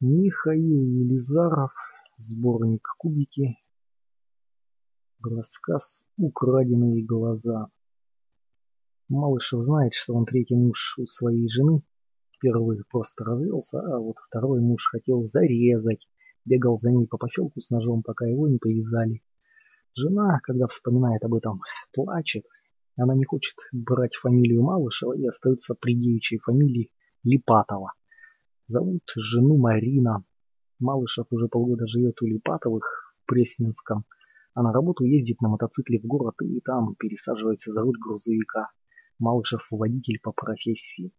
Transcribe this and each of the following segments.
Михаил Елизаров, сборник «Кубики», рассказ «Украденные глаза». Малышев знает, что он третий муж у своей жены. Первый просто развелся, а вот второй муж хотел зарезать. Бегал за ней по поселку с ножом, пока его не повязали. Жена, когда вспоминает об этом, плачет. Она не хочет брать фамилию Малышева и остается при девичьей фамилии Липатова. Зовут жену Марина. Малышев уже полгода живет у Липатовых в Пресненском, а на работу ездит на мотоцикле в город и там пересаживается за руль грузовика. Малышев водитель по профессии.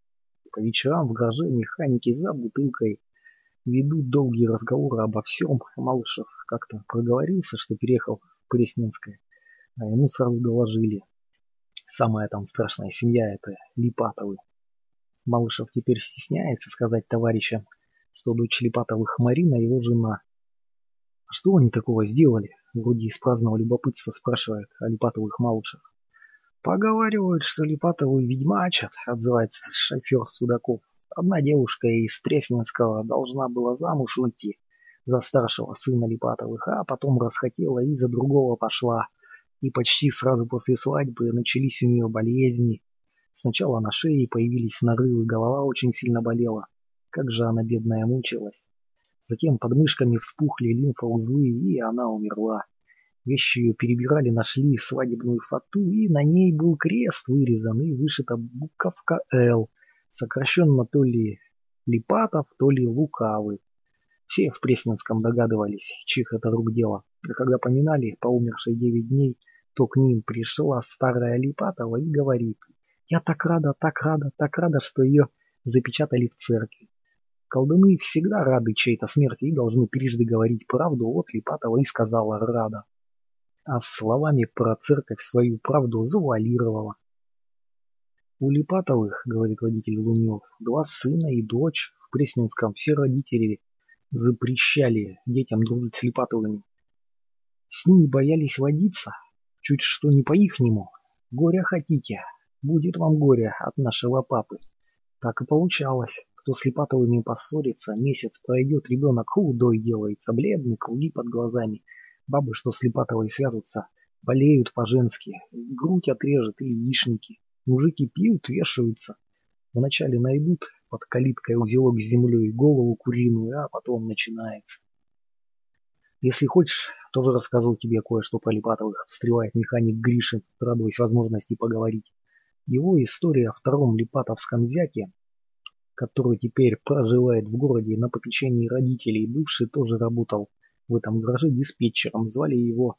По вечерам в гараже механики за бутылкой ведут долгие разговоры обо всем. Малышев как-то проговорился, что переехал в Пресненское, а ему сразу доложили. Самая там страшная семья – это Липатовы. Малышев теперь стесняется сказать товарищам, что дочь Липатовых Марина его жена. А что они такого сделали? Вроде из праздного любопытства спрашивает о Липатовых Малышев. Поговаривают, что Липатовы ведьмачат, отзывается шофер Судаков. Одна девушка из Пресненского должна была замуж выйти за старшего сына Липатовых, а потом расхотела и за другого пошла. И почти сразу после свадьбы начались у нее болезни, Сначала на шее появились нарывы, голова очень сильно болела. Как же она, бедная, мучилась. Затем под мышками вспухли лимфоузлы, и она умерла. Вещи ее перебирали, нашли свадебную фату, и на ней был крест вырезан, и вышита буковка «Л», сокращенно то ли Липатов, то ли Лукавы. Все в Пресненском догадывались, чьих это рук дело. А когда поминали по умершей девять дней, то к ним пришла старая Липатова и говорит – я так рада, так рада, так рада, что ее запечатали в церкви. Колдуны всегда рады чьей-то смерти и должны трижды говорить правду, вот Липатова и сказала «рада». А словами про церковь свою правду завуалировала. У Липатовых, говорит водитель Лунев, два сына и дочь. В Пресненском все родители запрещали детям дружить с Липатовыми. С ними боялись водиться, чуть что не по-ихнему. Горя хотите, Будет вам горе от нашего папы. Так и получалось. Кто с Липатовыми поссорится, месяц пройдет, ребенок худой делается, бледный, круги под глазами. Бабы, что с Липатовой связываются, болеют по-женски, грудь отрежет или яичники. Мужики пьют, вешаются. Вначале найдут под калиткой узелок с землей, голову куриную, а потом начинается. Если хочешь, тоже расскажу тебе кое-что про Липатовых, встревает механик Гришин, радуясь возможности поговорить. Его история о втором Липатовском зяте, который теперь проживает в городе на попечении родителей, бывший тоже работал в этом гараже диспетчером, звали его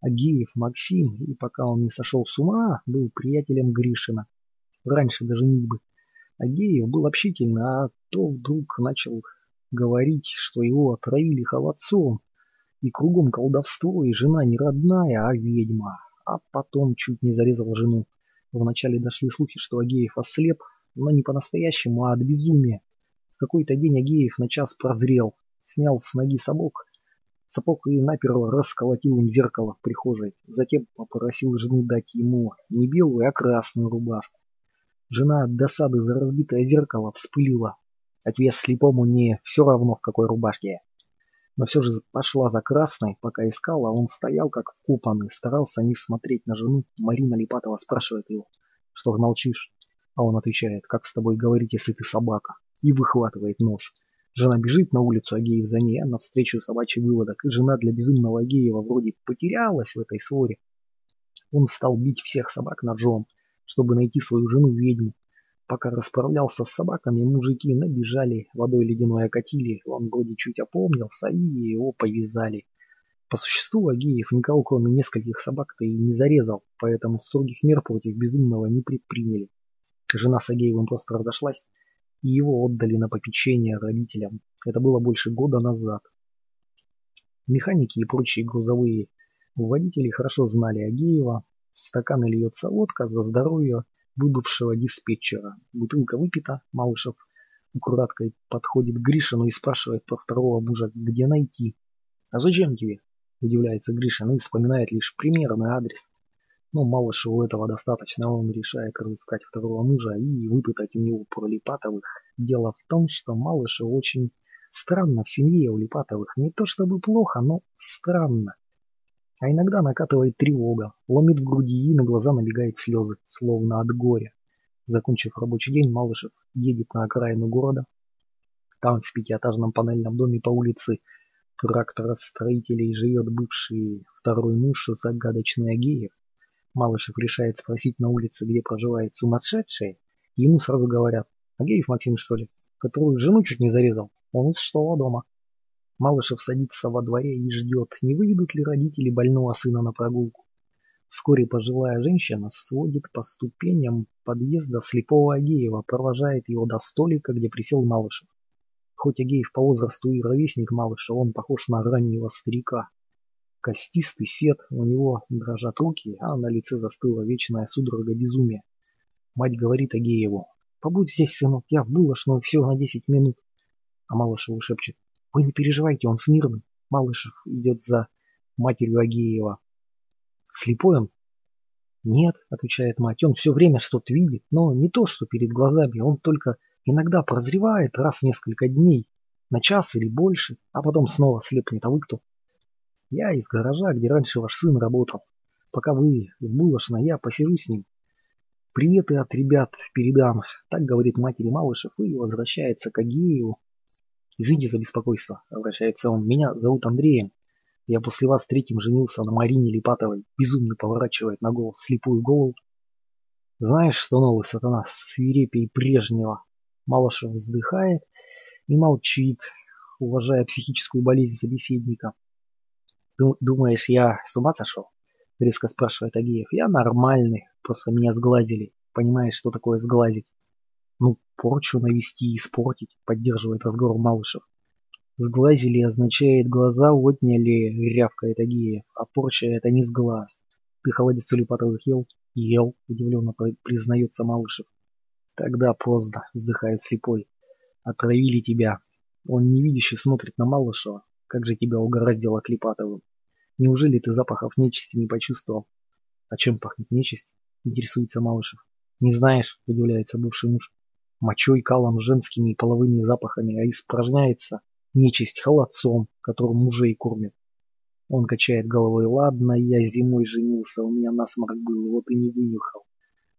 Агеев Максим, и пока он не сошел с ума, был приятелем Гришина. Раньше даже бы. Агеев был общительный, а то вдруг начал говорить, что его отравили холодцом, и кругом колдовство, и жена не родная, а ведьма, а потом чуть не зарезал жену. Вначале дошли слухи, что Агеев ослеп, но не по-настоящему, а от безумия. В какой-то день Агеев на час прозрел, снял с ноги сапог, сапог и наперво расколотил им зеркало в прихожей. Затем попросил жену дать ему не белую, а красную рубашку. Жена от досады за разбитое зеркало вспылила. А тебе слепому не все равно в какой рубашке но все же пошла за красной, пока искала, он стоял как вкопанный, старался не смотреть на жену. Марина Липатова спрашивает его, что молчишь? А он отвечает, как с тобой говорить, если ты собака? И выхватывает нож. Жена бежит на улицу, Агеев за ней, а навстречу собачий выводок. И жена для безумного Агеева вроде потерялась в этой своре. Он стал бить всех собак ножом, чтобы найти свою жену-ведьму. Пока расправлялся с собаками, мужики набежали, водой ледяной окатили, он вроде чуть опомнился и его повязали. По существу Агеев никого кроме нескольких собак-то и не зарезал, поэтому строгих мер против безумного не предприняли. Жена с Агеевым просто разошлась, и его отдали на попечение родителям. Это было больше года назад. Механики и прочие грузовые водители хорошо знали Агеева. В стаканы льется водка за здоровье выбывшего диспетчера. Бутылка выпита, Малышев украдкой подходит к Гришину и спрашивает про второго мужа, где найти. «А зачем тебе?» – удивляется Гришин и вспоминает лишь примерный адрес. Но Малышеву этого достаточно, он решает разыскать второго мужа и выпытать у него про Липатовых. Дело в том, что Малышев очень Странно в семье у Липатовых. Не то чтобы плохо, но странно. А иногда накатывает тревога, ломит в груди и на глаза набегают слезы, словно от горя. Закончив рабочий день, Малышев едет на окраину города. Там, в пятиэтажном панельном доме по улице трактора строителей живет бывший второй муж загадочный Агеев. Малышев решает спросить на улице, где проживает сумасшедшая. Ему сразу говорят, Агеев Максим, что ли, которую жену чуть не зарезал. Он из штола дома. Малышев садится во дворе и ждет, не выведут ли родители больного сына на прогулку. Вскоре пожилая женщина сводит по ступеням подъезда слепого Агеева, провожает его до столика, где присел Малышев. Хоть Агеев по возрасту и ровесник Малыша, он похож на раннего старика. Костистый сет, у него дрожат руки, а на лице застыла вечная судорога безумия. Мать говорит Агееву, «Побудь здесь, сынок, я в булочную всего на десять минут». А Малышеву шепчет, вы не переживайте, он смирный. Малышев идет за матерью Агеева. Слепой он? Нет, отвечает мать, он все время что-то видит, но не то, что перед глазами, он только иногда прозревает раз в несколько дней, на час или больше, а потом снова слепнет. А вы кто? Я из гаража, где раньше ваш сын работал. Пока вы в булочной, я посижу с ним. Приветы от ребят передам, так говорит матери Малышев и возвращается к Агееву, Извините за беспокойство, обращается он. Меня зовут Андреем. Я после вас третьим женился на Марине Липатовой. Безумно поворачивает на голос слепую голову. Знаешь, что новый сатана свирепей прежнего? Малышев вздыхает и молчит, уважая психическую болезнь собеседника. «Думаешь, я с ума сошел?» — резко спрашивает Агеев. «Я нормальный, просто меня сглазили. Понимаешь, что такое сглазить?» Ну, порчу навести и испортить, поддерживает разговор Малышев. Сглазили означает глаза отняли, рявкает Агеев, а порча это не сглаз. Ты холодец улипатовых ел? Ел, удивленно признается Малышев. Тогда поздно, вздыхает слепой. Отравили тебя. Он невидяще смотрит на Малышева. Как же тебя угораздило Клепатовым. Неужели ты запахов нечисти не почувствовал? А чем пахнет нечисть? Интересуется Малышев. Не знаешь, удивляется бывший муж мочой, калом, женскими и половыми запахами, а испражняется нечисть холодцом, которым мужей кормят. Он качает головой. Ладно, я зимой женился, у меня насморк был, вот и не вынюхал.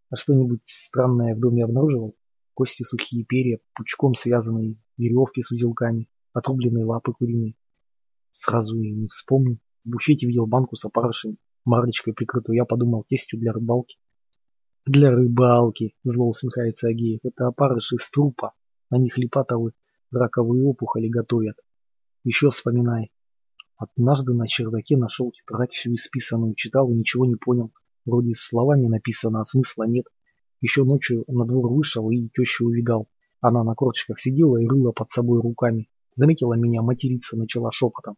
А что-нибудь странное в доме обнаруживал? Кости сухие, перья, пучком связанные, веревки с узелками, отрубленные лапы куриные. Сразу и не вспомню. В буфете видел банку с опарышем, марочкой прикрытую. Я подумал, тестью для рыбалки. Для рыбалки, зло усмехается Агеев, это опарыши из трупа. На них липатовы раковые опухоли готовят. Еще вспоминай. Однажды на чердаке нашел тетрадь всю исписанную, читал и ничего не понял. Вроде словами написано, а смысла нет. Еще ночью на двор вышел и тещу увидал. Она на корточках сидела и рыла под собой руками. Заметила меня, материться начала шепотом.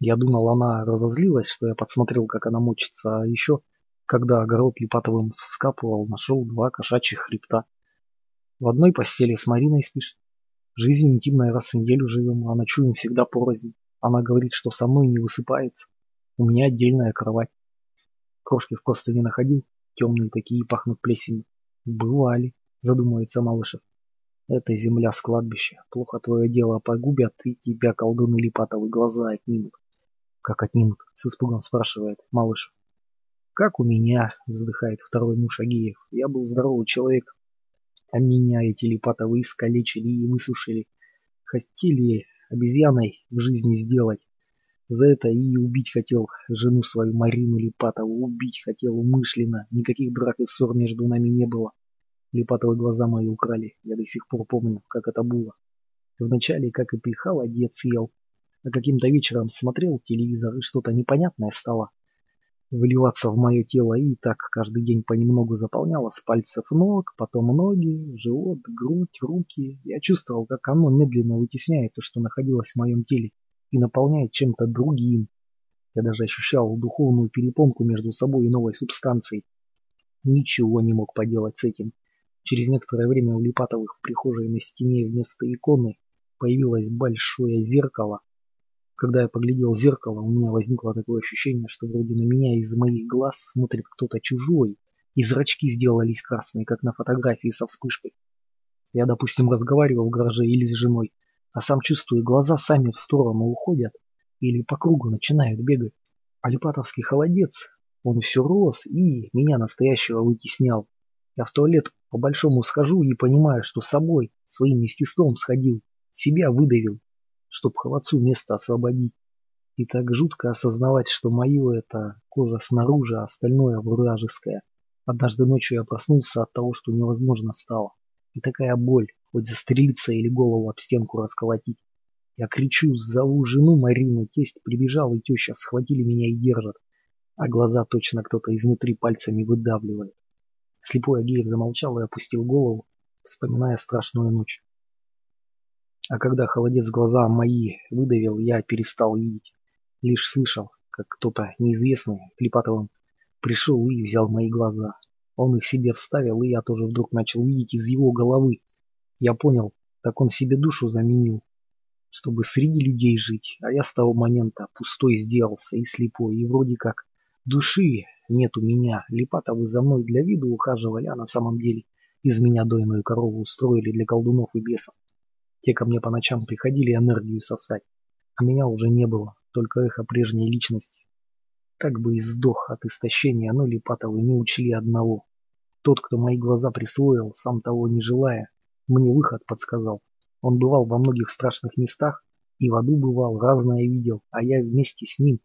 Я думал, она разозлилась, что я подсмотрел, как она мочится, а еще когда огород Липатовым вскапывал, нашел два кошачьих хребта. В одной постели с Мариной спишь. Жизнь интимная раз в неделю живем, а ночуем всегда порознь. Она говорит, что со мной не высыпается. У меня отдельная кровать. Крошки в не находил, темные такие пахнут плесенью. Бывали, задумывается Малышев. Это земля с кладбища. Плохо твое дело погубят, и тебя колдуны Липатовы глаза отнимут. Как отнимут? С испугом спрашивает Малышев. Как у меня, вздыхает второй муж Агиев. Я был здоровый человек, а меня эти липатовы искалечили и высушили. Хотели обезьяной в жизни сделать. За это и убить хотел жену свою Марину Липатову. Убить хотел умышленно. Никаких драк и ссор между нами не было. Липатовы глаза мои украли. Я до сих пор помню, как это было. Вначале, как и ты, холодец ел. А каким-то вечером смотрел телевизор, и что-то непонятное стало выливаться в мое тело и так каждый день понемногу заполняло с пальцев ног, потом ноги, живот, грудь, руки. Я чувствовал, как оно медленно вытесняет то, что находилось в моем теле, и наполняет чем-то другим. Я даже ощущал духовную перепонку между собой и новой субстанцией. Ничего не мог поделать с этим. Через некоторое время у Липатовых в прихожей на стене вместо иконы появилось большое зеркало, когда я поглядел в зеркало, у меня возникло такое ощущение, что вроде на меня из моих глаз смотрит кто-то чужой, и зрачки сделались красные, как на фотографии со вспышкой. Я, допустим, разговаривал в гараже или с женой, а сам чувствую, глаза сами в сторону уходят или по кругу начинают бегать. Алипатовский холодец, он все рос и меня настоящего вытеснял. Я в туалет по-большому схожу и понимаю, что собой, своим естеством сходил, себя выдавил, чтоб холодцу место освободить. И так жутко осознавать, что мое это кожа снаружи, а остальное вражеское. Однажды ночью я проснулся от того, что невозможно стало. И такая боль, хоть застрелиться или голову об стенку расколотить. Я кричу, зову жену Марину, тесть прибежал, и теща схватили меня и держат. А глаза точно кто-то изнутри пальцами выдавливает. Слепой Агеев замолчал и опустил голову, вспоминая страшную ночь. А когда холодец глаза мои выдавил, я перестал видеть. Лишь слышал, как кто-то неизвестный Клепатовым пришел и взял мои глаза. Он их себе вставил, и я тоже вдруг начал видеть из его головы. Я понял, как он себе душу заменил, чтобы среди людей жить, а я с того момента пустой сделался и слепой, и вроде как души нет у меня. Липатовы за мной для виду ухаживали, а на самом деле из меня дойную корову устроили для колдунов и бесов. Те ко мне по ночам приходили энергию сосать, а меня уже не было только эхо прежней личности. Так бы и сдох от истощения, но Липатовы не учли одного. Тот, кто мои глаза присвоил, сам того не желая, мне выход подсказал. Он бывал во многих страшных местах, и в аду бывал, разное видел, а я вместе с ним.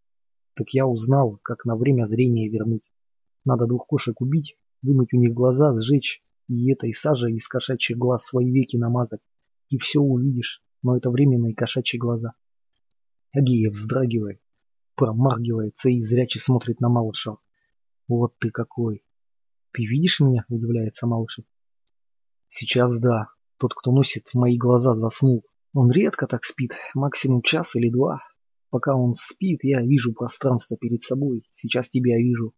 Так я узнал, как на время зрения вернуть. Надо двух кошек убить, вынуть у них глаза, сжечь, и этой сажей из кошачьих глаз свои веки намазать. И все увидишь, но это временные кошачьи глаза. Агия вздрагивает, промаргивается и зряче смотрит на Малышева. «Вот ты какой!» «Ты видишь меня?» – удивляется Малышев. «Сейчас да. Тот, кто носит мои глаза, заснул. Он редко так спит, максимум час или два. Пока он спит, я вижу пространство перед собой. Сейчас тебя вижу.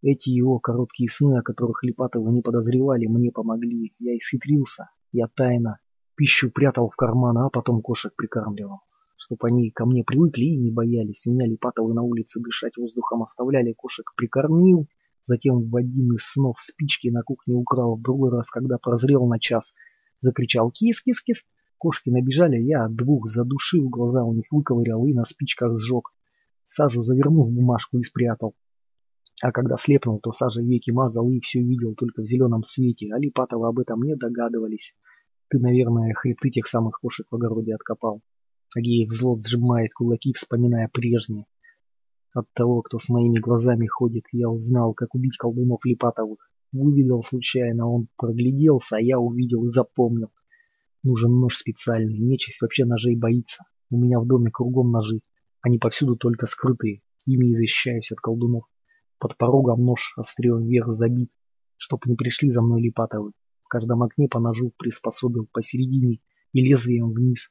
Эти его короткие сны, о которых Липатовы не подозревали, мне помогли. Я исхитрился. Я тайно пищу прятал в карман, а потом кошек прикармливал чтоб они ко мне привыкли и не боялись. Меня Липатовы на улице дышать воздухом оставляли, кошек прикормил, затем в один из снов спички на кухне украл, в другой раз, когда прозрел на час, закричал «Кис-кис-кис!». Кошки набежали, я двух задушил, глаза у них выковырял и на спичках сжег. Сажу завернул в бумажку и спрятал. А когда слепнул, то сажей веки мазал и все видел только в зеленом свете, а Липатовы об этом не догадывались. Ты, наверное, хребты тех самых кошек в огороде откопал. Агеев зло сжимает кулаки, вспоминая прежнее. От того, кто с моими глазами ходит, я узнал, как убить колдунов Липатовых. Выведал случайно, он прогляделся, а я увидел и запомнил. Нужен нож специальный, нечисть вообще ножей боится. У меня в доме кругом ножи, они повсюду только скрытые, ими защищаюсь от колдунов. Под порогом нож острием вверх забит, чтоб не пришли за мной Липатовы. В каждом окне по ножу приспособил посередине и лезвием вниз,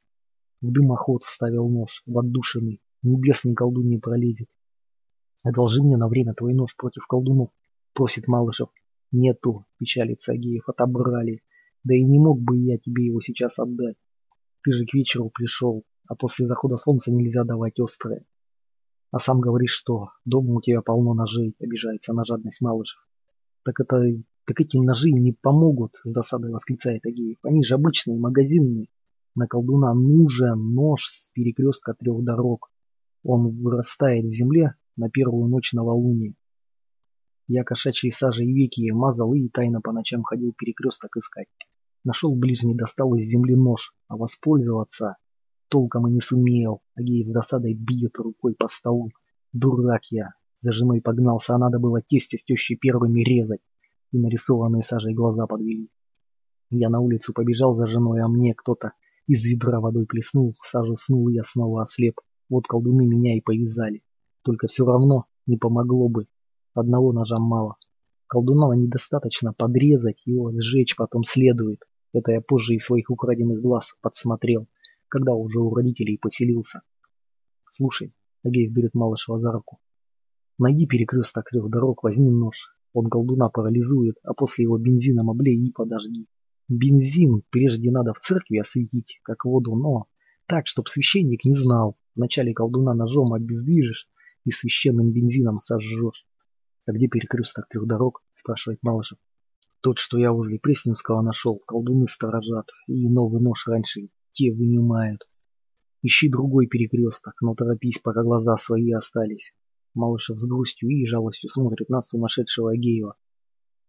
в дымоход вставил нож, в отдушины. Небесный колдун не пролезет. Одолжи мне на время твой нож против колдунов, просит Малышев. Нету, печалится Агеев, отобрали. Да и не мог бы я тебе его сейчас отдать. Ты же к вечеру пришел, а после захода солнца нельзя давать острое. А сам говоришь, что дома у тебя полно ножей, обижается на жадность Малышев. Так это, так эти ножи не помогут, с досадой восклицает Агеев. Они же обычные, магазинные. На колдуна нужен нож с перекрестка трех дорог. Он вырастает в земле на первую ночь новолуния. Я кошачьей сажей веки мазал и тайно по ночам ходил перекресток искать. Нашел ближний, достал из земли нож, а воспользоваться толком и не сумел. Агеев с досадой бьет рукой по столу. Дурак я. За женой погнался, а надо было тесте с тещей первыми резать. И нарисованные сажей глаза подвели. Я на улицу побежал за женой, а мне кто-то из ведра водой плеснул, сажу смыл, я снова ослеп. Вот колдуны меня и повязали. Только все равно не помогло бы. Одного ножа мало. Колдунала недостаточно подрезать, его сжечь потом следует. Это я позже из своих украденных глаз подсмотрел, когда уже у родителей поселился. Слушай, Агеев берет Малышева за руку. Найди перекресток трех дорог, возьми нож. Он колдуна парализует, а после его бензином облей и подожди. Бензин прежде надо в церкви осветить, как воду, но так, чтоб священник не знал. Вначале колдуна ножом обездвижишь и священным бензином сожжешь. А где перекресток трех дорог? Спрашивает Малышев. Тот, что я возле Пресненского нашел, колдуны сторожат, и новый нож раньше те вынимают. Ищи другой перекресток, но торопись, пока глаза свои остались. Малышев с грустью и жалостью смотрит на сумасшедшего Агеева.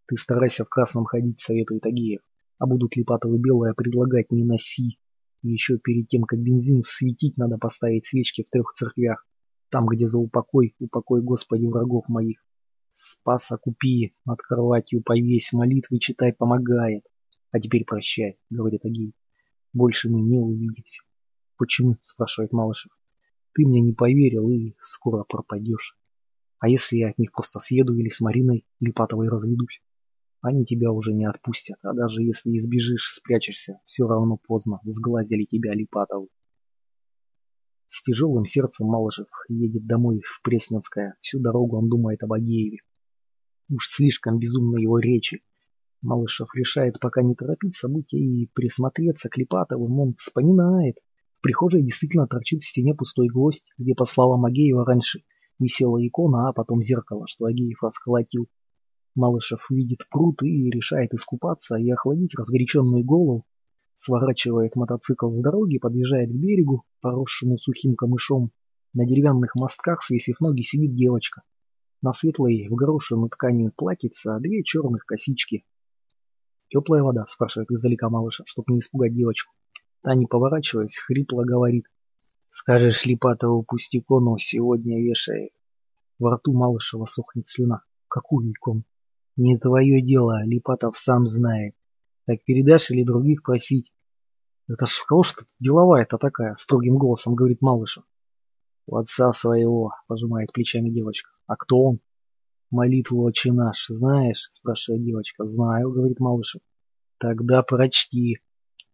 Ты старайся в красном ходить, советует Агеев. А будут ли патовы белые предлагать, не носи. И еще перед тем, как бензин светить, надо поставить свечки в трех церквях. Там, где за упокой, упокой Господи врагов моих. Спаса купи, над кроватью повесь, молитвы читай, помогает. А теперь прощай, говорит Агеев. Больше мы не увидимся. Почему? спрашивает Малышев. Ты мне не поверил и скоро пропадешь. А если я от них просто съеду или с Мариной Липатовой разведусь? Они тебя уже не отпустят, а даже если избежишь, спрячешься, все равно поздно, сглазили тебя Липатовы. С тяжелым сердцем Малышев едет домой в Пресненское. Всю дорогу он думает об Агееве. Уж слишком безумны его речи. Малышев решает пока не торопить события и присмотреться к Липатовым. Он вспоминает. В прихожей действительно торчит в стене пустой гвоздь, где, по словам Агеева, раньше Висела икона, а потом зеркало, что Агеев расколотил. Малышев видит пруд и решает искупаться и охладить разгоряченную голову. Сворачивает мотоцикл с дороги, подъезжает к берегу, поросшему сухим камышом. На деревянных мостках, свесив ноги, сидит девочка. На светлой, в горошину ткани платьица, две черных косички. «Теплая вода?» – спрашивает издалека Малышев, чтобы не испугать девочку. Та, не поворачиваясь, хрипло говорит. Скажешь Липатову пусть икону сегодня вешает. Во рту Малышева сохнет слюна. Какую икону? Не твое дело, Липатов сам знает. Так передашь или других просить? Это ж кого ж деловая-то такая, строгим голосом говорит Малышев. У отца своего, пожимает плечами девочка. А кто он? Молитву «Отче наш» знаешь? спрашивает девочка. Знаю, говорит Малышев. Тогда прочти.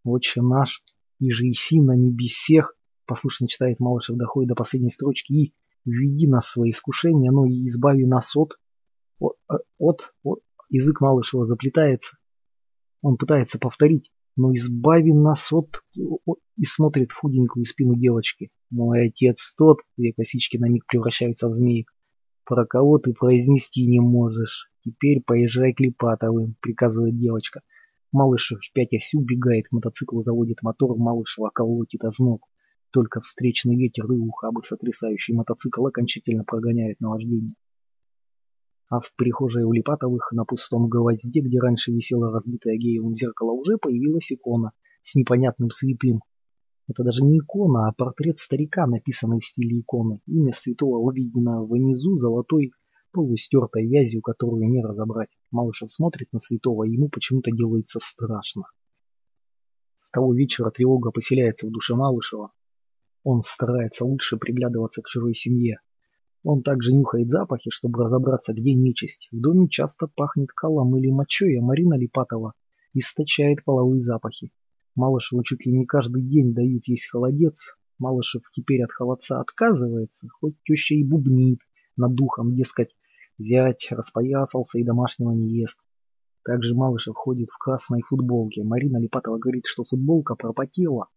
«Отче наш, и же иси на небесех, Послушно читает Малышев, доходит до последней строчки. И введи нас в свои искушения, но и избави нас от... От... от, от язык Малышева заплетается. Он пытается повторить. Но избави нас от... от и смотрит в худенькую спину девочки. Мой отец тот, две косички на миг превращаются в змеи. Про кого ты произнести не можешь. Теперь поезжай к Липатовым, приказывает девочка. Малышев пятясь убегает к мотоциклу, заводит мотор, Малышева колотит озноб. Только встречный ветер и ухабы, сотрясающий мотоцикл, окончательно прогоняет наваждение. А в прихожей у Липатовых на пустом гвозде, где раньше висело разбитое геевым зеркало, уже появилась икона с непонятным святым. Это даже не икона, а портрет старика, написанный в стиле иконы. Имя святого увидено внизу золотой полустертой вязью, которую не разобрать. Малышев смотрит на святого, и ему почему-то делается страшно. С того вечера тревога поселяется в душе Малышева. Он старается лучше приглядываться к чужой семье. Он также нюхает запахи, чтобы разобраться, где нечисть. В доме часто пахнет колом или мочой, а Марина Липатова источает половые запахи. Малышеву чуть ли не каждый день дают есть холодец. Малышев теперь от холодца отказывается, хоть теща и бубнит над духом, дескать, зять распоясался и домашнего не ест. Также Малышев ходит в красной футболке. Марина Липатова говорит, что футболка пропотела,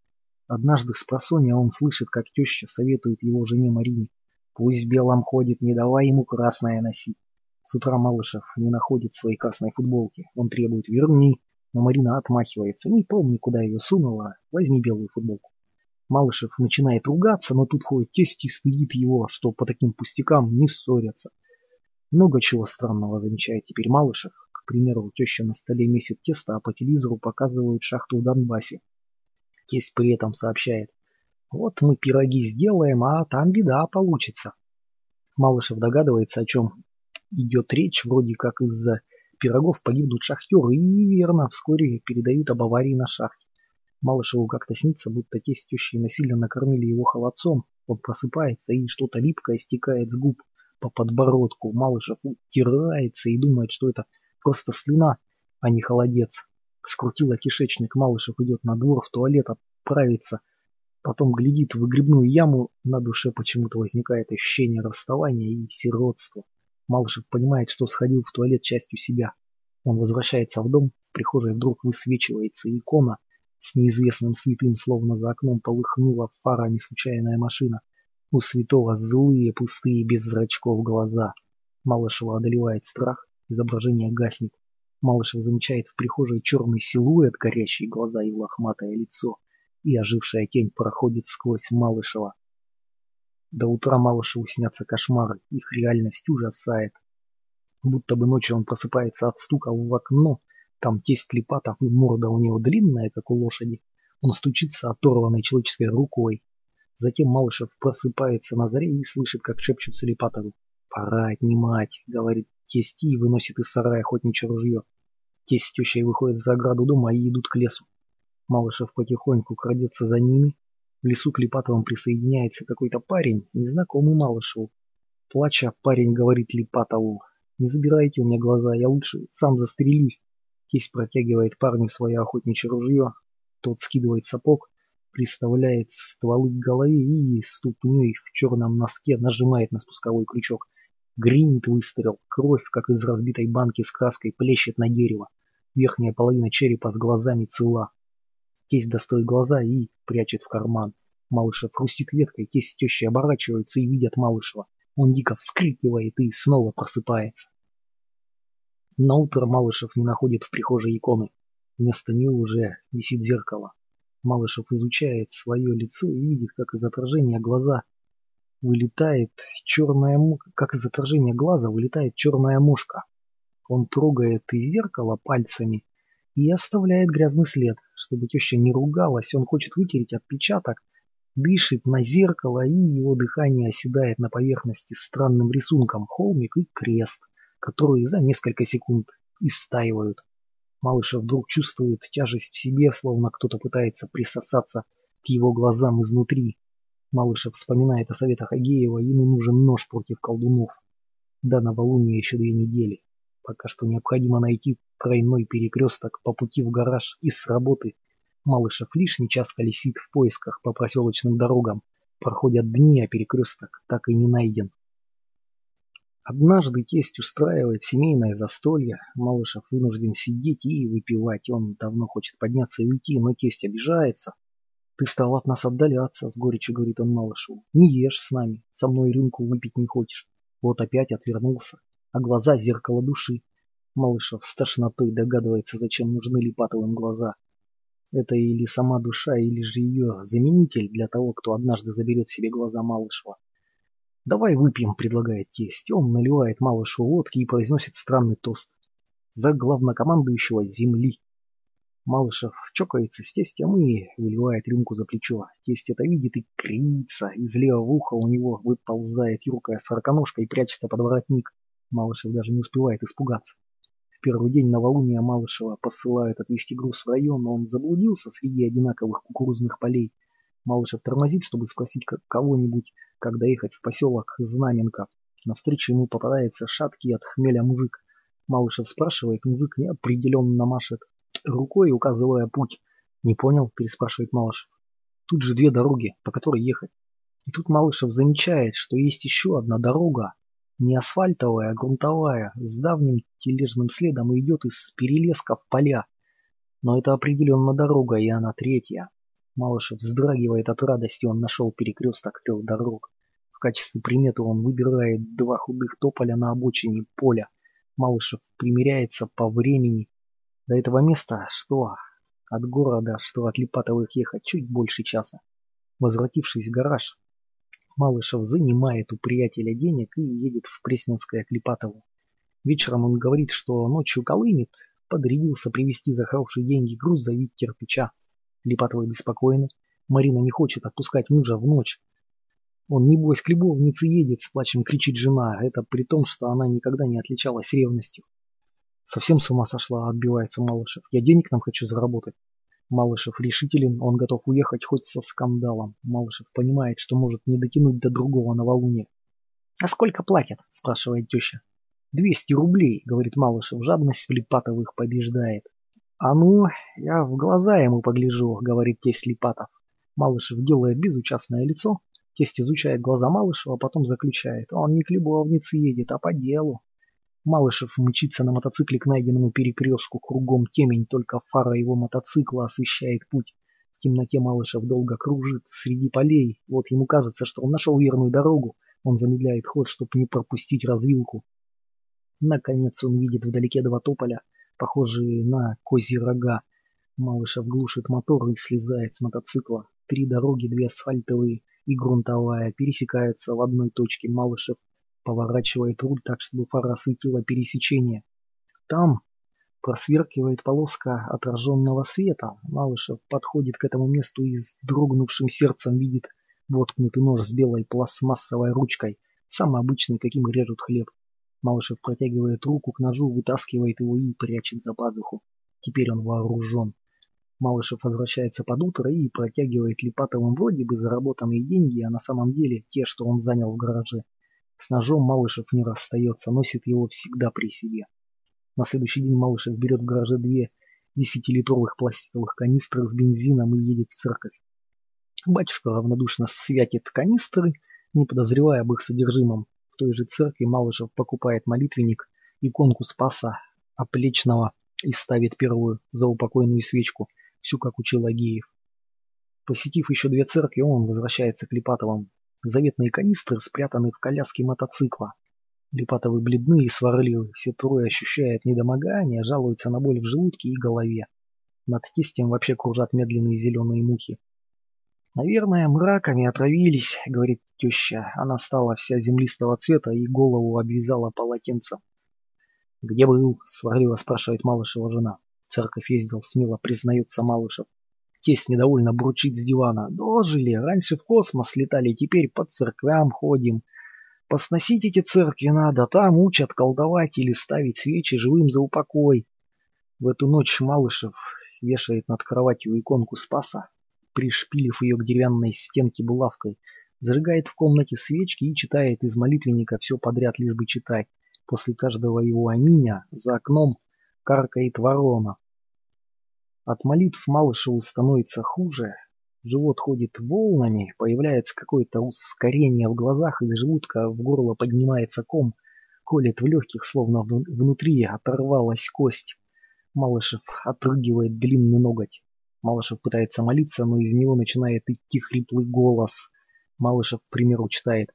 Однажды с просонья он слышит, как теща советует его жене Марине. Пусть в белом ходит, не давай ему красное носить. С утра Малышев не находит своей красной футболки. Он требует «верни», но Марина отмахивается. Не помню, куда ее сунула, возьми белую футболку. Малышев начинает ругаться, но тут ходит тесть и стыдит его, что по таким пустякам не ссорятся. Много чего странного замечает теперь Малышев. К примеру, теща на столе месит тесто, а по телевизору показывают шахту в Донбассе. Тесть при этом сообщает. Вот мы пироги сделаем, а там беда получится. Малышев догадывается, о чем идет речь, вроде как из-за пирогов погибнут шахтеры, и верно, вскоре передают об аварии на шахте. Малышеву как-то снится, будто те с тещей насильно накормили его холодцом. Он просыпается, и что-то липкое стекает с губ по подбородку. Малышев утирается и думает, что это просто слюна, а не холодец. Скрутила кишечник, Малышев идет на двор в туалет отправиться. Потом глядит в выгребную яму, на душе почему-то возникает ощущение расставания и сиротства. Малышев понимает, что сходил в туалет частью себя. Он возвращается в дом, в прихожей вдруг высвечивается икона с неизвестным святым, словно за окном полыхнула фарами случайная машина. У святого злые, пустые, без зрачков глаза. Малышева одолевает страх, изображение гаснет. Малышев замечает в прихожей черный силуэт, горящие глаза и лохматое лицо. и ожившая тень проходит сквозь Малышева. До утра Малышеву снятся кошмары, их реальность ужасает. Будто бы ночью он просыпается от стука в окно, там тесть Липатов и морда у него длинная, как у лошади. Он стучится оторванной человеческой рукой. Затем Малышев просыпается на заре и слышит, как шепчутся Липатову. «Пора отнимать», — говорит тесть и выносит из сарая охотничье ружье. Тесть с тещей выходят за ограду дома и идут к лесу. Малышев потихоньку крадется за ними. В лесу к Липатовым присоединяется какой-то парень, незнакомый Малышеву. Плача, парень говорит Липатову, «Не забирайте у меня глаза, я лучше сам застрелюсь». Тесть протягивает парню свое охотничье ружье. Тот скидывает сапог, приставляет стволы к голове и ступней в черном носке нажимает на спусковой крючок. Гринит выстрел, кровь, как из разбитой банки с краской, плещет на дерево. Верхняя половина черепа с глазами цела. Тесть достает глаза и прячет в карман. Малышев хрустит веткой, тесть с тещей оборачиваются и видят Малышева. Он дико вскрикивает и снова просыпается. На утро Малышев не находит в прихожей иконы. Вместо нее уже висит зеркало. Малышев изучает свое лицо и видит, как из отражения глаза вылетает черная как из отражения глаза вылетает черная мушка. Он трогает из зеркала пальцами и оставляет грязный след. Чтобы теща не ругалась, он хочет вытереть отпечаток, дышит на зеркало, и его дыхание оседает на поверхности странным рисунком холмик и крест, которые за несколько секунд истаивают. Малышев вдруг чувствует тяжесть в себе, словно кто-то пытается присосаться к его глазам изнутри. Малышев вспоминает о советах Агеева, ему нужен нож против колдунов. До новолуния еще две недели. Пока что необходимо найти тройной перекресток по пути в гараж и с работы. Малышев лишний час колесит в поисках по проселочным дорогам. Проходят дни, а перекресток так и не найден. Однажды тесть устраивает семейное застолье. Малышев вынужден сидеть и выпивать. Он давно хочет подняться и уйти, но тесть обижается. «Ты стал от нас отдаляться», — с горечью говорит он Малышеву. «Не ешь с нами, со мной рюмку выпить не хочешь». Вот опять отвернулся а глаза — зеркало души. Малышев с тошнотой догадывается, зачем нужны Липатовым глаза. Это или сама душа, или же ее заменитель для того, кто однажды заберет себе глаза Малышева. «Давай выпьем», — предлагает тесть. Он наливает Малышеву водки и произносит странный тост. «За главнокомандующего земли». Малышев чокается с тестем и выливает рюмку за плечо. Тесть это видит и кривится. Из левого уха у него выползает юркая сороконожка и прячется под воротник. Малышев даже не успевает испугаться. В первый день новолуния Малышева посылают отвезти груз в район, но он заблудился среди одинаковых кукурузных полей. Малышев тормозит, чтобы спросить кого-нибудь, как доехать в поселок Знаменка. Навстречу ему попадается шаткий от хмеля мужик. Малышев спрашивает, мужик неопределенно машет рукой, указывая путь. «Не понял?» – переспрашивает Малышев. «Тут же две дороги, по которой ехать». И тут Малышев замечает, что есть еще одна дорога, не асфальтовая, а грунтовая, с давним тележным следом идет из перелеска в поля. Но это определенно дорога, и она третья. Малышев вздрагивает от радости, он нашел перекресток трех дорог. В качестве приметы он выбирает два худых тополя на обочине поля. Малышев примеряется по времени. До этого места что? От города, что от Липатовых ехать чуть больше часа. Возвратившись в гараж, Малышев занимает у приятеля денег и едет в Пресненское к Липатову. Вечером он говорит, что ночью колымет, подрядился привезти за хорошие деньги грузовик кирпича. Липатова беспокойна. Марина не хочет отпускать мужа в ночь. Он, небось, к любовнице едет, с плачем кричит жена. Это при том, что она никогда не отличалась ревностью. Совсем с ума сошла, отбивается Малышев. Я денег нам хочу заработать. Малышев решителен, он готов уехать хоть со скандалом. Малышев понимает, что может не дотянуть до другого новолуния. «А сколько платят?» – спрашивает теща. «Двести рублей», – говорит Малышев, жадность Липатовых побеждает. «А ну, я в глаза ему погляжу», – говорит тесть Липатов. Малышев делает безучастное лицо. Тесть изучает глаза Малышева, а потом заключает. Он не к любовнице едет, а по делу. Малышев мчится на мотоцикле к найденному перекрестку, кругом темень, только фара его мотоцикла освещает путь. В темноте Малышев долго кружит среди полей. Вот ему кажется, что он нашел верную дорогу. Он замедляет ход, чтобы не пропустить развилку. Наконец он видит вдалеке два тополя, похожие на козьи рога. Малышев глушит мотор и слезает с мотоцикла. Три дороги, две асфальтовые и грунтовая, пересекаются в одной точке. Малышев поворачивает руль так, чтобы фара осветила пересечение. Там просверкивает полоска отраженного света. Малышев подходит к этому месту и с дрогнувшим сердцем видит воткнутый нож с белой пластмассовой ручкой, самый обычный, каким режут хлеб. Малышев протягивает руку к ножу, вытаскивает его и прячет за пазуху. Теперь он вооружен. Малышев возвращается под утро и протягивает Липатовым вроде бы заработанные деньги, а на самом деле те, что он занял в гараже. С ножом Малышев не расстается, носит его всегда при себе. На следующий день Малышев берет в гараже две десятилитровых пластиковых канистры с бензином и едет в церковь. Батюшка равнодушно святит канистры, не подозревая об их содержимом. Той же церкви Малышев покупает молитвенник, иконку Спаса Оплечного и ставит первую заупокойную свечку – всю как учил Агеев. Посетив еще две церкви, он возвращается к Липатовым. Заветные канистры спрятаны в коляске мотоцикла. Липатовы бледны и сварливы, все трое ощущают недомогание, жалуются на боль в желудке и голове. Над тестем вообще кружат медленные зеленые мухи. «Наверное, мраками отравились», — говорит теща. Она стала вся землистого цвета и голову обвязала полотенцем. «Где был?» — сварливо спрашивает Малышева жена церковь ездил смело, признается Малышев. Тесть недовольно бручит с дивана. Дожили, раньше в космос летали, теперь по церквям ходим. Посносить эти церкви надо, там учат колдовать или ставить свечи живым за упокой. В эту ночь Малышев вешает над кроватью иконку Спаса, пришпилив ее к деревянной стенке булавкой, зажигает в комнате свечки и читает из молитвенника все подряд, лишь бы читать. После каждого его аминя за окном каркает ворона. От молитв Малышеву становится хуже, живот ходит волнами, появляется какое-то ускорение в глазах, из желудка в горло поднимается ком, колет в легких, словно внутри оторвалась кость. Малышев отрыгивает длинный ноготь. Малышев пытается молиться, но из него начинает идти хриплый голос. Малышев, к примеру, читает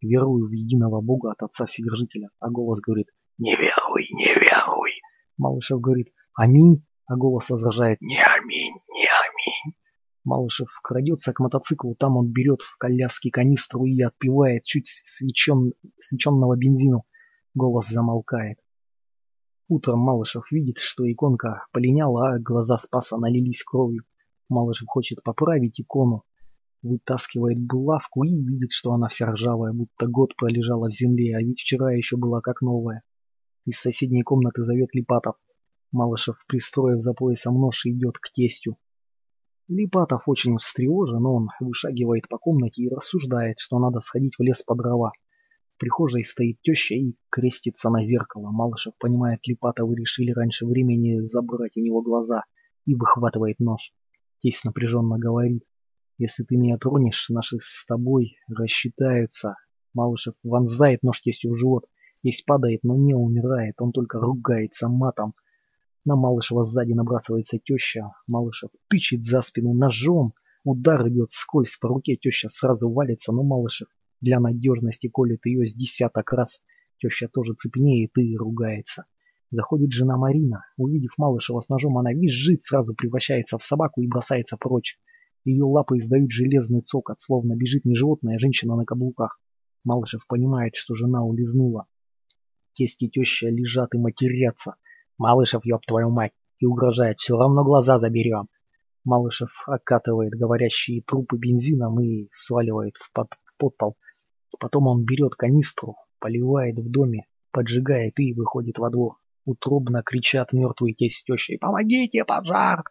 «Верую в единого Бога от Отца Вседержителя», а голос говорит «Не веруй, не веруй». Малышев говорит «Аминь», а голос возражает «Не аминь, не аминь». Малышев крадется к мотоциклу, там он берет в коляске канистру и отпивает чуть свечен... свеченного бензину. Голос замолкает. Утром Малышев видит, что иконка полиняла, а глаза Спаса налились кровью. Малышев хочет поправить икону, вытаскивает булавку и видит, что она вся ржавая, будто год пролежала в земле, а ведь вчера еще была как новая. Из соседней комнаты зовет Липатов. Малышев, пристроив за поясом нож, идет к тестю. Липатов очень встревожен, он вышагивает по комнате и рассуждает, что надо сходить в лес по дрова. В прихожей стоит теща и крестится на зеркало. Малышев понимает, Липатовы решили раньше времени забрать у него глаза и выхватывает нож. Тесть напряженно говорит, если ты меня тронешь, наши с тобой рассчитаются. Малышев вонзает нож тестью в живот. Здесь падает, но не умирает, он только ругается матом. На Малышева сзади набрасывается теща. Малышев тычет за спину ножом. Удар идет скользь по руке, теща сразу валится, но Малышев для надежности колет ее с десяток раз. Теща тоже цепнеет и ругается. Заходит жена Марина. Увидев Малышева с ножом, она визжит, сразу превращается в собаку и бросается прочь. Ее лапы издают железный цокот, словно бежит не животное, а женщина на каблуках. Малышев понимает, что жена улизнула тесть и теща лежат и матерятся. Малышев, ёб твою мать, и угрожает, все равно глаза заберем. Малышев окатывает говорящие трупы бензином и сваливает в, под, в подпол. Потом он берет канистру, поливает в доме, поджигает и выходит во двор. Утробно кричат мертвые тесть с тещей «Помогите, пожар!»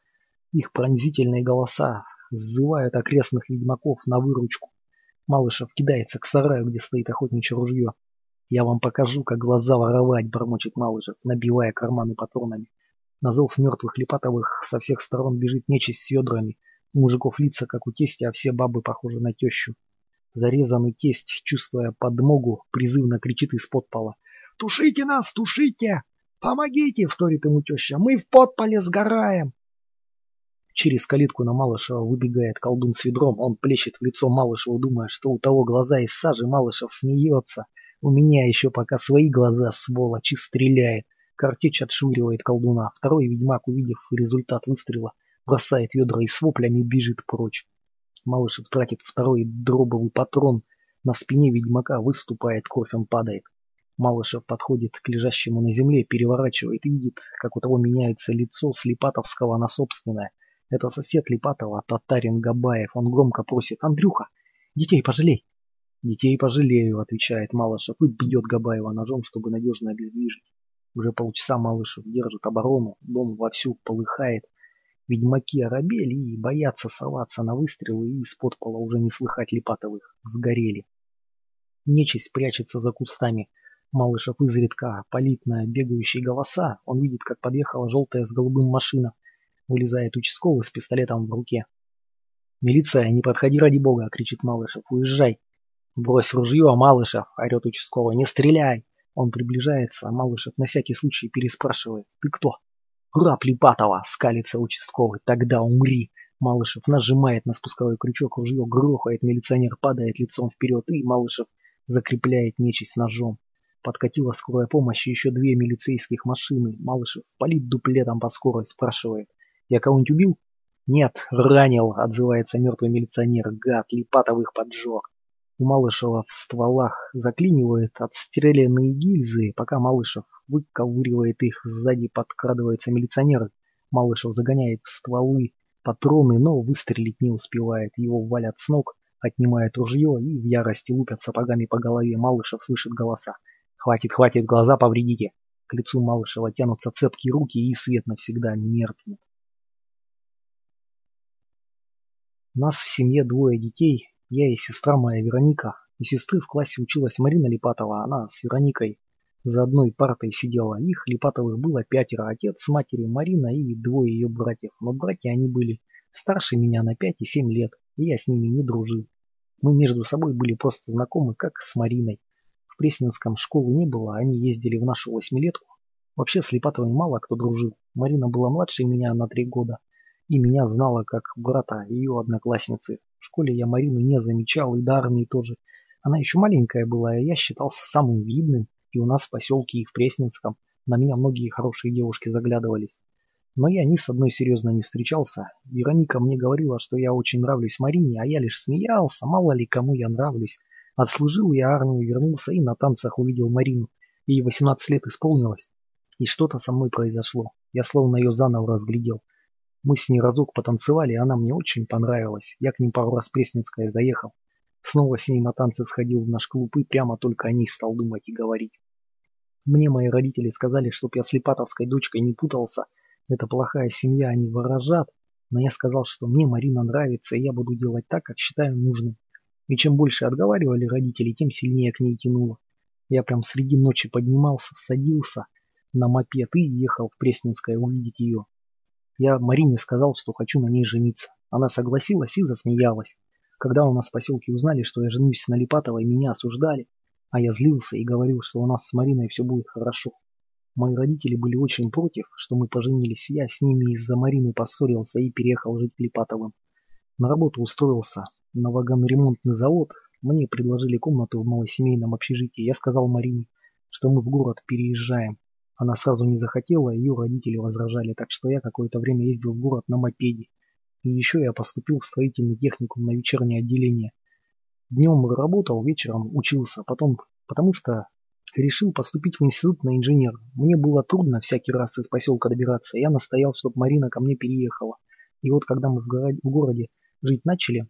Их пронзительные голоса сзывают окрестных ведьмаков на выручку. Малышев кидается к сараю, где стоит охотничье ружье. «Я вам покажу, как глаза воровать», — бормочет Малышев, набивая карманы патронами. На зов мертвых Липатовых со всех сторон бежит нечисть с ведрами. У мужиков лица, как у тестя, а все бабы похожи на тещу. Зарезанный тесть, чувствуя подмогу, призывно кричит из подпола. «Тушите нас, тушите! Помогите!» — вторит ему теща. «Мы в подполе сгораем!» Через калитку на Малышева выбегает колдун с ведром. Он плещет в лицо Малышеву, думая, что у того глаза из сажи. Малышев смеется. У меня еще пока свои глаза, сволочи, стреляет. Картечь отшвыривает колдуна. Второй ведьмак, увидев результат выстрела, бросает ведра и с воплями бежит прочь. Малышев тратит второй дробовый патрон, на спине ведьмака выступает, кровь он падает. Малышев подходит к лежащему на земле, переворачивает и видит, как у того меняется лицо с Липатовского на собственное. Это сосед Липатова, татарин Габаев. Он громко просит «Андрюха, детей пожалей!» «Детей пожалею», — отвечает Малышев и бьет Габаева ножом, чтобы надежно обездвижить. Уже полчаса Малышев держит оборону, дом вовсю полыхает. Ведьмаки оробели и боятся соваться на выстрелы, и из-под пола уже не слыхать Липатовых. Сгорели. Нечисть прячется за кустами. Малышев изредка палит на бегающие голоса. Он видит, как подъехала желтая с голубым машина. Вылезает участковый с пистолетом в руке. «Милиция, не подходи ради бога!» — кричит Малышев. «Уезжай!» «Брось ружье, Малышев!» — орет участковый. «Не стреляй!» Он приближается, а Малышев на всякий случай переспрашивает. «Ты кто?» «Раб Липатова!» — скалится участковый. «Тогда умри!» Малышев нажимает на спусковой крючок, ружье грохает, милиционер падает лицом вперед, и Малышев закрепляет нечисть ножом. Подкатила скорая помощь и еще две милицейских машины. Малышев палит дуплетом по скорой, спрашивает. «Я кого-нибудь убил?» «Нет, ранил», — отзывается мертвый милиционер. «Гад, Липатовых поджег». У Малышева в стволах заклинивает отстрелянные гильзы, пока Малышев выковыривает их, сзади подкрадывается милиционер. Малышев загоняет в стволы патроны, но выстрелить не успевает. Его валят с ног, отнимает ружье и в ярости лупят сапогами по голове. Малышев слышит голоса. «Хватит, хватит, глаза повредите!» К лицу Малышева тянутся цепкие руки, и свет навсегда меркнет. Нас в семье двое детей, я и сестра моя Вероника. У сестры в классе училась Марина Липатова, она с Вероникой за одной партой сидела. Их, Липатовых, было пятеро. Отец с матерью Марина и двое ее братьев. Но братья они были старше меня на пять и семь лет, и я с ними не дружил. Мы между собой были просто знакомы, как с Мариной. В Пресненском школы не было, они ездили в нашу восьмилетку. Вообще с Липатовой мало кто дружил. Марина была младше меня на три года, и меня знала как брата ее одноклассницы. В школе я Марину не замечал, и до армии тоже. Она еще маленькая была, и я считался самым видным, и у нас в поселке, и в Пресненском. На меня многие хорошие девушки заглядывались. Но я ни с одной серьезно не встречался. Вероника мне говорила, что я очень нравлюсь Марине, а я лишь смеялся, мало ли кому я нравлюсь. Отслужил я армию, вернулся и на танцах увидел Марину. Ей 18 лет исполнилось. И что-то со мной произошло. Я словно ее заново разглядел. Мы с ней разок потанцевали, и она мне очень понравилась. Я к ним пару раз Пресненская заехал. Снова с ней на танцы сходил в наш клуб и прямо только о ней стал думать и говорить. Мне мои родители сказали, чтоб я с Липатовской дочкой не путался. Это плохая семья, они ворожат. Но я сказал, что мне Марина нравится, и я буду делать так, как считаю нужным. И чем больше отговаривали родители, тем сильнее к ней тянуло. Я прям среди ночи поднимался, садился на мопед и ехал в Пресненское увидеть ее. Я Марине сказал, что хочу на ней жениться. Она согласилась и засмеялась. Когда у нас в поселке узнали, что я женюсь на Липатовой, меня осуждали. А я злился и говорил, что у нас с Мариной все будет хорошо. Мои родители были очень против, что мы поженились. Я с ними из-за Марины поссорился и переехал жить к Липатовым. На работу устроился на вагоноремонтный завод. Мне предложили комнату в малосемейном общежитии. Я сказал Марине, что мы в город переезжаем. Она сразу не захотела, ее родители возражали, так что я какое-то время ездил в город на мопеде. И еще я поступил в строительный техникум на вечернее отделение. Днем работал, вечером учился, потом, потому что решил поступить в институт на инженер. Мне было трудно всякий раз из поселка добираться, я настоял, чтобы Марина ко мне переехала. И вот когда мы в городе, в городе жить начали,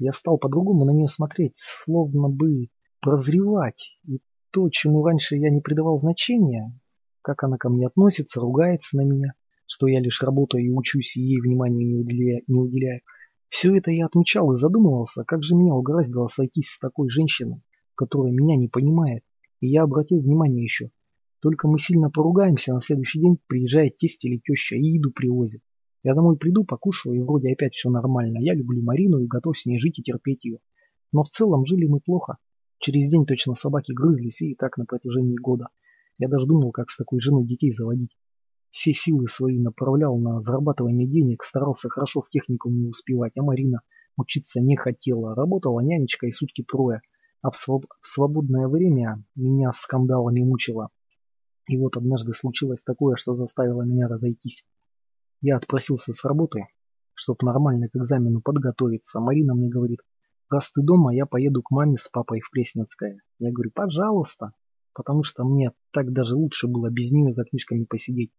я стал по-другому на нее смотреть, словно бы прозревать. И то, чему раньше я не придавал значения, как она ко мне относится, ругается на меня, что я лишь работаю и учусь, и ей внимания не уделяю. Не уделяю. Все это я отмечал и задумывался, как же меня угораздило сойтись с такой женщиной, которая меня не понимает. И я обратил внимание еще. Только мы сильно поругаемся, на следующий день приезжает тесть или теща и еду привозит. Я домой приду, покушаю, и вроде опять все нормально. Я люблю Марину и готов с ней жить и терпеть ее. Но в целом жили мы плохо. Через день точно собаки грызлись, и так на протяжении года. Я даже думал, как с такой женой детей заводить. Все силы свои направлял на зарабатывание денег, старался хорошо в техникум успевать, а Марина учиться не хотела. Работала нянечкой сутки трое, а в, своб в свободное время меня скандалами мучила. И вот однажды случилось такое, что заставило меня разойтись. Я отпросился с работы, чтоб нормально к экзамену подготовиться. Марина мне говорит, раз ты дома, я поеду к маме с папой в Пресненское. Я говорю, пожалуйста, потому что мне так даже лучше было без нее за книжками посидеть.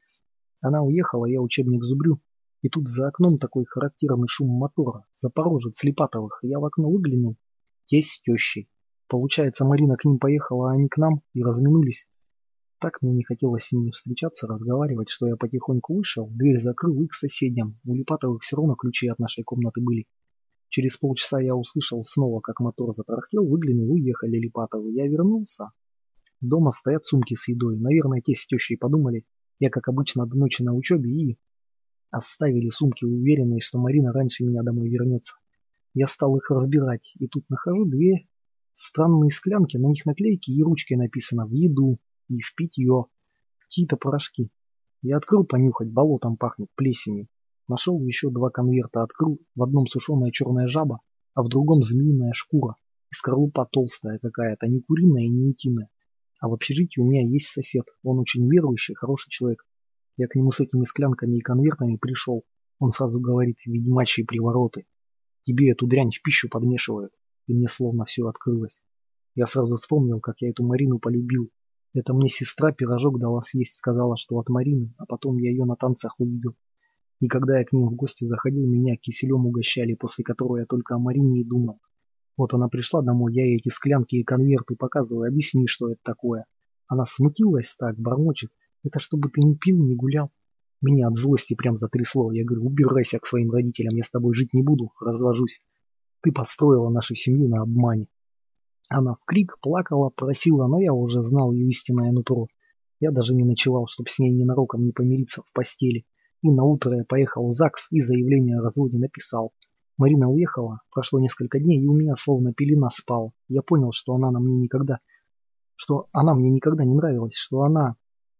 Она уехала, я учебник зубрю, и тут за окном такой характерный шум мотора. Запорожец Липатовых. Я в окно выглянул. Тесть с. Получается, Марина к ним поехала, а они к нам, и разминулись. Так мне не хотелось с ними встречаться, разговаривать, что я потихоньку вышел, дверь закрыл и к соседям. У Липатовых все равно ключи от нашей комнаты были. Через полчаса я услышал снова, как мотор затарахтел, выглянул, уехали Липатовы. Я вернулся. Дома стоят сумки с едой. Наверное, те с тещей подумали, я, как обычно, до ночи на учебе и Оставили сумки, уверенные, что Марина раньше меня домой вернется. Я стал их разбирать, и тут нахожу две странные склянки, на них наклейки и ручкой написано «в еду» и «в питье». Какие-то порошки. Я открыл понюхать, болотом пахнет, плесенью. Нашел еще два конверта, открыл, в одном сушеная черная жаба, а в другом змеиная шкура. И скорлупа толстая какая-то, не куриная и не утиная. А в общежитии у меня есть сосед, он очень верующий, хороший человек. Я к нему с этими склянками и конвертами пришел. Он сразу говорит, ведьмачьи привороты. Тебе эту дрянь в пищу подмешивают. И мне словно все открылось. Я сразу вспомнил, как я эту Марину полюбил. Это мне сестра пирожок дала съесть, сказала, что от Марины, а потом я ее на танцах увидел. И когда я к ним в гости заходил, меня киселем угощали, после которого я только о Марине и думал. Вот она пришла домой, я ей эти склянки и конверты показываю, объясни, что это такое. Она смутилась так, бормочет. Это чтобы ты не пил, не гулял. Меня от злости прям затрясло. Я говорю, убирайся к своим родителям, я с тобой жить не буду, развожусь. Ты построила нашу семью на обмане. Она в крик плакала, просила, но я уже знал ее истинное нутро. Я даже не ночевал, чтобы с ней ненароком не помириться в постели. И на утро я поехал в ЗАГС и заявление о разводе написал. Марина уехала, прошло несколько дней, и у меня словно пелена спала. Я понял, что она на мне никогда, что она мне никогда не нравилась, что она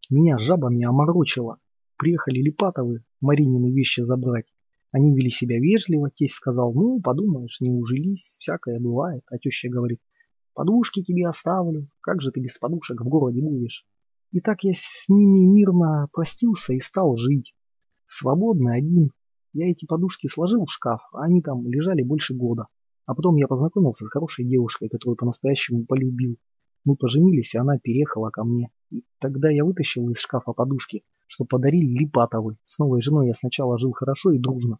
меня жабами оморочило. Приехали Липатовы Маринины вещи забрать. Они вели себя вежливо, тесть сказал, ну, подумаешь, не ужились, всякое бывает. А теща говорит, подушки тебе оставлю, как же ты без подушек в городе будешь? И так я с ними мирно простился и стал жить. Свободный, один. Я эти подушки сложил в шкаф, а они там лежали больше года. А потом я познакомился с хорошей девушкой, которую по-настоящему полюбил. Мы поженились, и она переехала ко мне. И тогда я вытащил из шкафа подушки, что подарили Липатовы. С новой женой я сначала жил хорошо и дружно.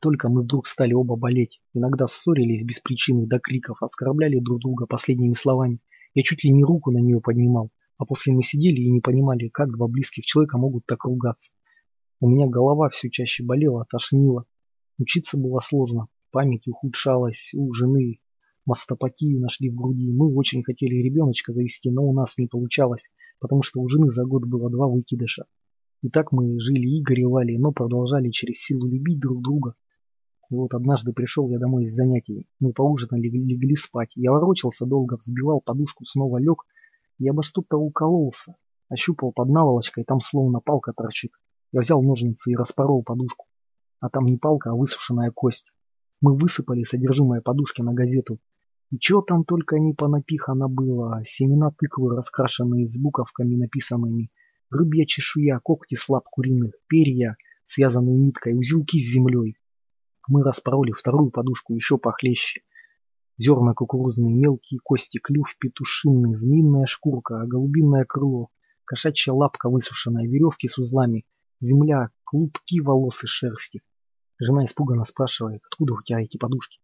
Только мы вдруг стали оба болеть. Иногда ссорились без причины до криков, оскорбляли друг друга последними словами. Я чуть ли не руку на нее поднимал. А после мы сидели и не понимали, как два близких человека могут так ругаться. У меня голова все чаще болела, тошнила. Учиться было сложно. Память ухудшалась. У жены мастопатию нашли в груди. Мы очень хотели ребеночка завести, но у нас не получалось, потому что у жены за год было два выкидыша. И так мы жили и горевали, но продолжали через силу любить друг друга. И вот однажды пришел я домой из занятий. Мы поужинали, легли спать. Я ворочался долго, взбивал подушку, снова лег. Я бы что-то укололся. Ощупал под наволочкой, там словно палка торчит. Я взял ножницы и распорол подушку. А там не палка, а высушенная кость. Мы высыпали содержимое подушки на газету. И чего там только не понапихано было. Семена тыквы, раскрашенные с буковками написанными. Рыбья чешуя, когти слаб куриных, перья, связанные ниткой, узелки с землей. Мы распороли вторую подушку еще похлеще. Зерна кукурузные, мелкие кости, клюв петушинный, змеиная шкурка, голубиное крыло, кошачья лапка высушенная, веревки с узлами, земля, клубки волос и шерсти. Жена испуганно спрашивает, откуда у тебя эти подушки?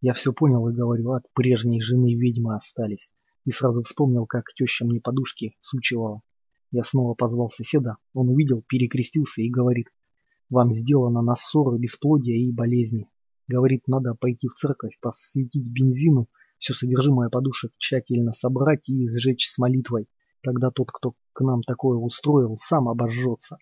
Я все понял и говорю, от прежней жены ведьмы остались. И сразу вспомнил, как теща мне подушки всучивала. Я снова позвал соседа, он увидел, перекрестился и говорит, вам сделано на ссоры, бесплодия и болезни. Говорит, надо пойти в церковь, посветить бензину, все содержимое подушек тщательно собрать и сжечь с молитвой. Тогда тот, кто к нам такое устроил, сам обожжется.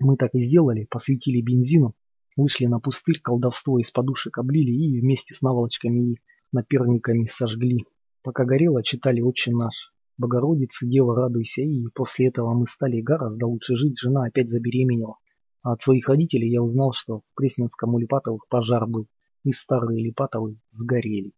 Мы так и сделали, посветили бензину, Вышли на пустырь, колдовство из подушек облили и вместе с наволочками и наперниками сожгли. Пока горело, читали «Отче наш». Богородицы, Дева, радуйся, и после этого мы стали гораздо лучше жить, жена опять забеременела. А от своих родителей я узнал, что в Пресненском у Липатовых пожар был, и старые Липатовы сгорели.